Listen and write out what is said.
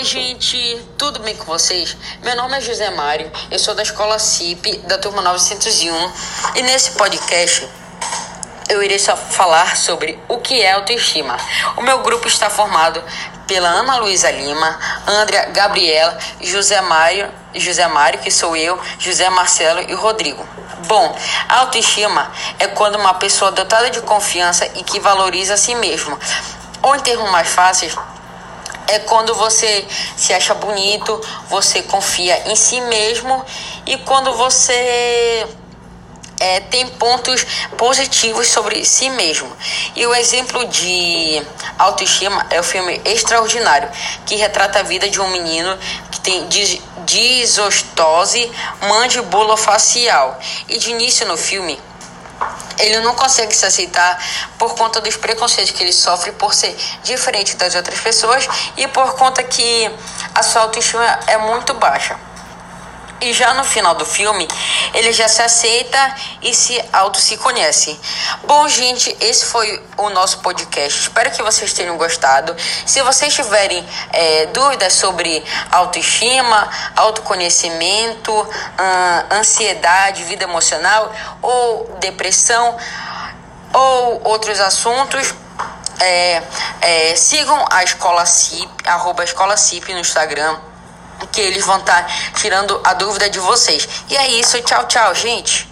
Oi, gente, tudo bem com vocês? Meu nome é José Mário, eu sou da escola CIP, da turma 901, e nesse podcast eu irei só falar sobre o que é autoestima. O meu grupo está formado pela Ana Luísa Lima, Andrea Gabriela, José Mário, José Mário, que sou eu, José Marcelo e Rodrigo. Bom, a autoestima é quando uma pessoa dotada de confiança e que valoriza a si mesmo. Ou em termos mais fáceis, é quando você se acha bonito, você confia em si mesmo e quando você é, tem pontos positivos sobre si mesmo. E o exemplo de autoestima é o filme Extraordinário, que retrata a vida de um menino que tem disostose mandibulofacial. E de início no filme, ele não consegue se aceitar por conta dos preconceitos que ele sofre por ser diferente das outras pessoas e por conta que a sua autoestima é muito baixa. E já no final do filme, ele já se aceita e se auto se conhece. Bom, gente, esse foi o nosso podcast. Espero que vocês tenham gostado. Se vocês tiverem é, dúvidas sobre autoestima, autoconhecimento, hum, ansiedade, vida emocional ou depressão ou outros assuntos, é, é, sigam a escola CIP, arroba escola CIP no Instagram que eles vão estar tá tirando a dúvida de vocês. E é isso, tchau, tchau, gente.